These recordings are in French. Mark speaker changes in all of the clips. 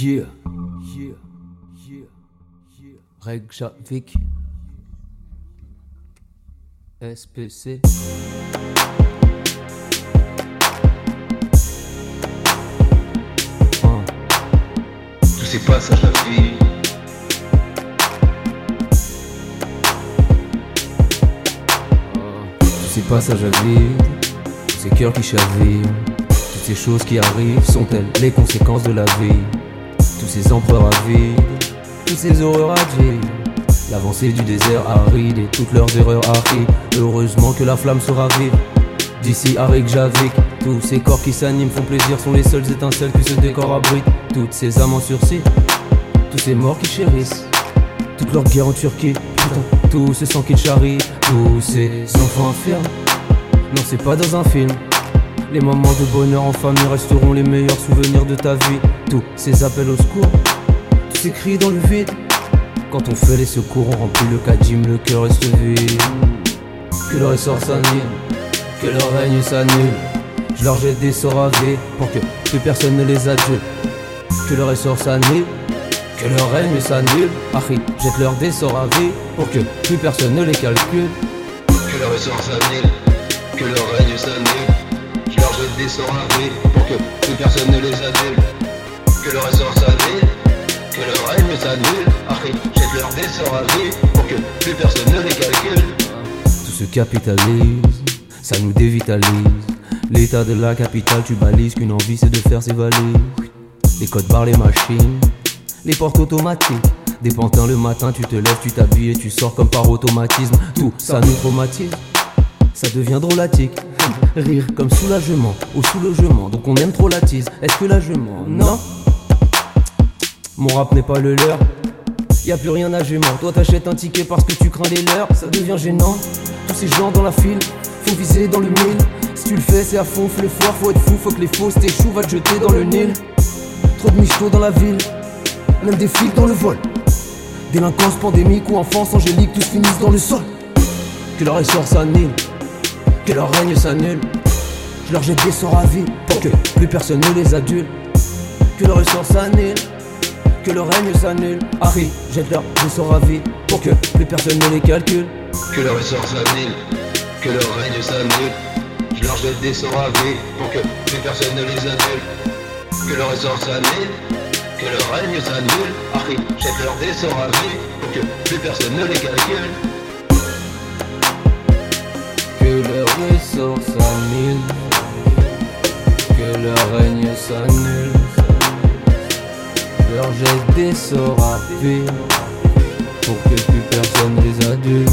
Speaker 1: Yeah, yeah, yeah, yeah. Reykjavik. SPC. Hein.
Speaker 2: Tous ces passages à vie.
Speaker 1: Tous ces passages à vide, tous ces cœurs qui chavirent, toutes ces choses qui arrivent sont-elles les conséquences de la vie? Ces empereurs à vide, toutes ces horreurs dire. L'avancée du désert aride et toutes leurs erreurs arrivent. Heureusement que la flamme se ravive. D'ici à Reykjavik, tous ces corps qui s'animent font plaisir sont les seules étincelles que ce décor abrite. Toutes ces âmes en sursis, tous ces morts qui chérissent. Toute leur guerre en Turquie, putain, tout ce sang qu'ils charrient, tous ces enfants infirmes. Non, c'est pas dans un film. Les moments de bonheur en famille resteront les meilleurs souvenirs de ta vie. Tous ces appels au secours, tous ces cris dans le vide. Quand on fait les secours, on remplit le kadim, le cœur reste vide. Que leur essor s'annule, que leur règne s'annule. Je leur jette des sorts pour que plus personne ne les adule. Que leur essor s'annule, que leur règne s'annule. Jette leur des sorts à vie pour que plus personne ne les calcule.
Speaker 2: Que leur essor s'annule, que leur règne s'annule. Pour que plus personne ne les. Que leur pour que plus personne ne les calcule.
Speaker 1: Tout se capitalise, ça nous dévitalise. L'état de la capitale, tu balises qu'une envie c'est de faire ses valises. Les codes barres, les machines, les portes automatiques. Des pantins le matin, tu te lèves, tu t'habilles et tu sors comme par automatisme. Tout ça nous traumatise, ça devient drôlatique. Rire comme soulagement, au sous-logement. Donc on aime trop la tease. Est-ce que là je mens? Non. Mon rap n'est pas le leur. Y a plus rien à gêner. Toi t'achètes un ticket parce que tu crains les leurs. Ça devient gênant. Tous ces gens dans la file, faut viser dans le mille. Si tu le fais, c'est à fond, fais le foire, faut être fou, faut que les fausses t'échouent, va te jeter dans le Nil. Trop de michetots dans la ville, même des flics dans le vol. Délinquance pandémique ou enfance angélique, tous finissent dans le sol. Que leur essor s'annule, que leur règne s'annule. Je leur jette des sorts à vie pour que plus personne ne les adule. Que leur essor s'annule, que leur règne s'annule. Harry, jette leur des sorts à vie pour que plus personne ne les calcule.
Speaker 2: Que leur essor s'annule, que leur règne s'annule. Je leur jette des sorts à vie pour que plus personne ne les adule. Que leur essor s'annule, que leur règne s'annule. Arrête, jette leur des sorts à vie pour que plus personne ne les calcule.
Speaker 1: Que leur essor s'annule, que leur règne s'annule. Leur jette des sorts à vie pour que plus personne les adule.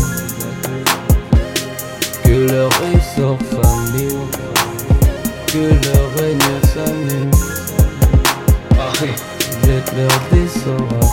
Speaker 1: Que leur essor s'annule, que leur règne s'annule. Jette leur des sorts à